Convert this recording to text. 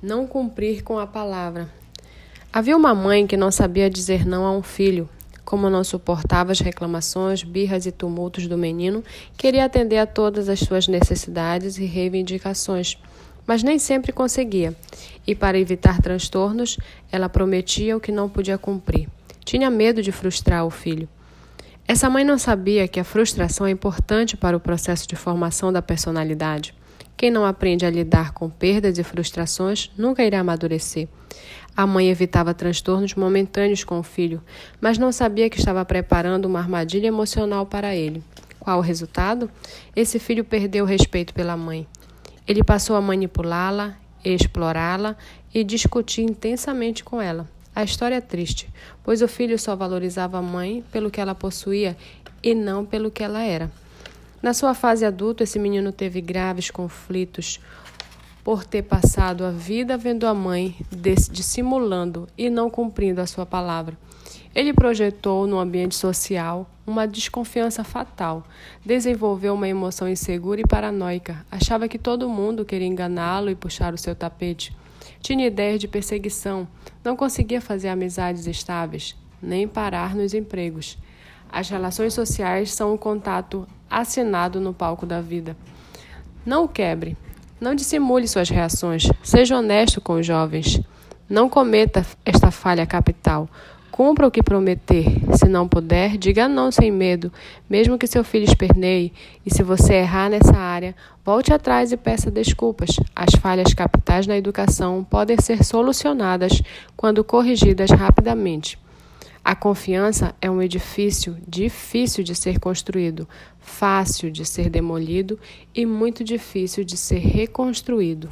Não cumprir com a palavra. Havia uma mãe que não sabia dizer não a um filho. Como não suportava as reclamações, birras e tumultos do menino, queria atender a todas as suas necessidades e reivindicações, mas nem sempre conseguia. E para evitar transtornos, ela prometia o que não podia cumprir. Tinha medo de frustrar o filho. Essa mãe não sabia que a frustração é importante para o processo de formação da personalidade. Quem não aprende a lidar com perdas e frustrações nunca irá amadurecer. A mãe evitava transtornos momentâneos com o filho, mas não sabia que estava preparando uma armadilha emocional para ele. Qual o resultado? Esse filho perdeu o respeito pela mãe. Ele passou a manipulá-la, explorá-la e discutir intensamente com ela. A história é triste, pois o filho só valorizava a mãe pelo que ela possuía e não pelo que ela era. Na sua fase adulta, esse menino teve graves conflitos por ter passado a vida vendo a mãe dissimulando e não cumprindo a sua palavra. Ele projetou no ambiente social uma desconfiança fatal, desenvolveu uma emoção insegura e paranoica, achava que todo mundo queria enganá-lo e puxar o seu tapete. Tinha ideias de perseguição, não conseguia fazer amizades estáveis, nem parar nos empregos. As relações sociais são um contato assinado no palco da vida. Não o quebre. Não dissimule suas reações. Seja honesto com os jovens. Não cometa esta falha capital. Cumpra o que prometer. Se não puder, diga não sem medo, mesmo que seu filho esperneie. E se você errar nessa área, volte atrás e peça desculpas. As falhas capitais na educação podem ser solucionadas quando corrigidas rapidamente. A confiança é um edifício difícil de ser construído, fácil de ser demolido e muito difícil de ser reconstruído.